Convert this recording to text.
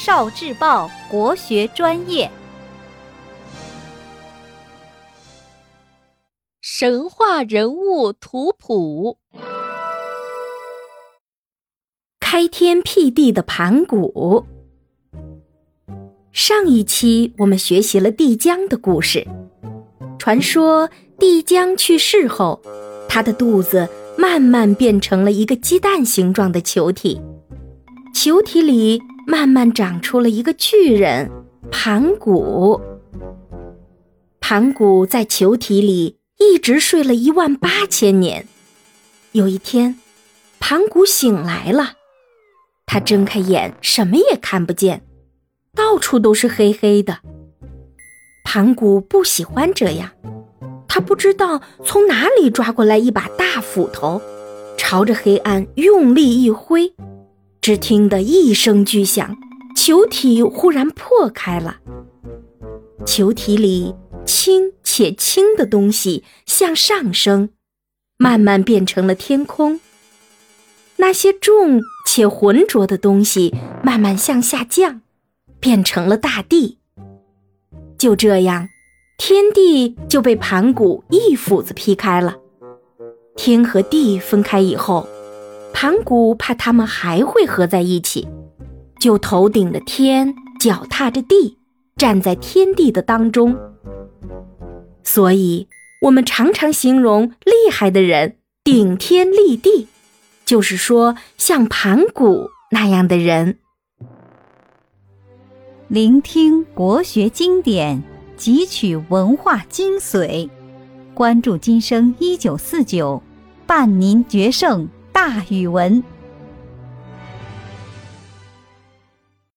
少智报国学专业，神话人物图谱。开天辟地的盘古。上一期我们学习了帝江的故事。传说帝江去世后，他的肚子慢慢变成了一个鸡蛋形状的球体，球体里。慢慢长出了一个巨人盘古。盘古在球体里一直睡了一万八千年。有一天，盘古醒来了，他睁开眼，什么也看不见，到处都是黑黑的。盘古不喜欢这样，他不知道从哪里抓过来一把大斧头，朝着黑暗用力一挥。只听得一声巨响，球体忽然破开了。球体里轻且轻的东西向上升，慢慢变成了天空；那些重且浑浊的东西慢慢向下降，变成了大地。就这样，天地就被盘古一斧子劈开了。天和地分开以后。盘古怕他们还会合在一起，就头顶着天，脚踏着地，站在天地的当中。所以，我们常常形容厉害的人顶天立地，就是说像盘古那样的人。聆听国学经典，汲取文化精髓，关注今生一九四九，伴您决胜。大语文。